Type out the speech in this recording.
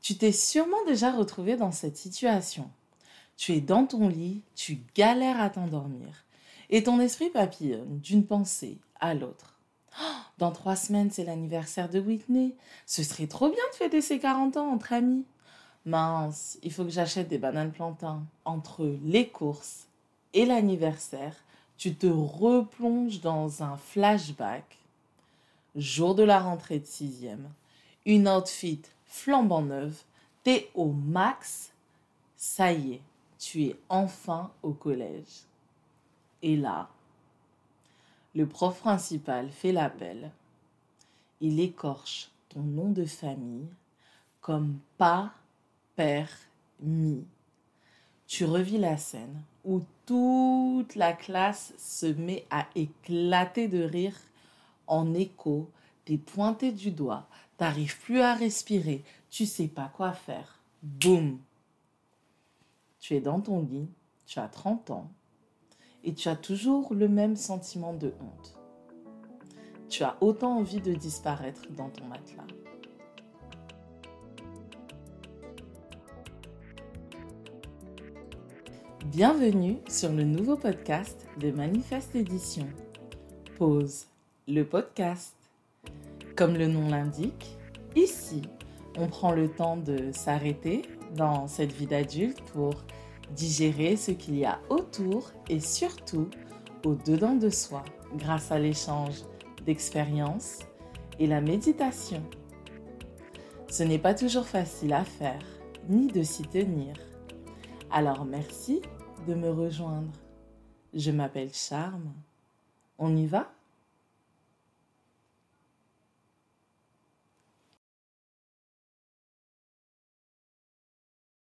Tu t'es sûrement déjà retrouvé dans cette situation. Tu es dans ton lit, tu galères à t'endormir, et ton esprit papillonne d'une pensée à l'autre. Oh, dans trois semaines, c'est l'anniversaire de Whitney. Ce serait trop bien de fêter ses 40 ans entre amis. Mince, il faut que j'achète des bananes plantains. Entre les courses et l'anniversaire, tu te replonges dans un flashback. Jour de la rentrée de sixième, une outfit flambant neuve, t'es au max, ça y est, tu es enfin au collège. Et là, le prof principal fait l'appel. Il écorche ton nom de famille comme pas permis. Tu revis la scène où toute la classe se met à éclater de rire en écho, t'es pointé du doigt, t'arrives plus à respirer, tu sais pas quoi faire. Boum Tu es dans ton lit, tu as 30 ans, et tu as toujours le même sentiment de honte. Tu as autant envie de disparaître dans ton matelas. Bienvenue sur le nouveau podcast de Manifeste Édition. Pause, le podcast. Comme le nom l'indique, ici, on prend le temps de s'arrêter dans cette vie d'adulte pour digérer ce qu'il y a autour et surtout au-dedans de soi grâce à l'échange d'expériences et la méditation. Ce n'est pas toujours facile à faire, ni de s'y tenir. Alors merci de me rejoindre. Je m'appelle Charme. On y va?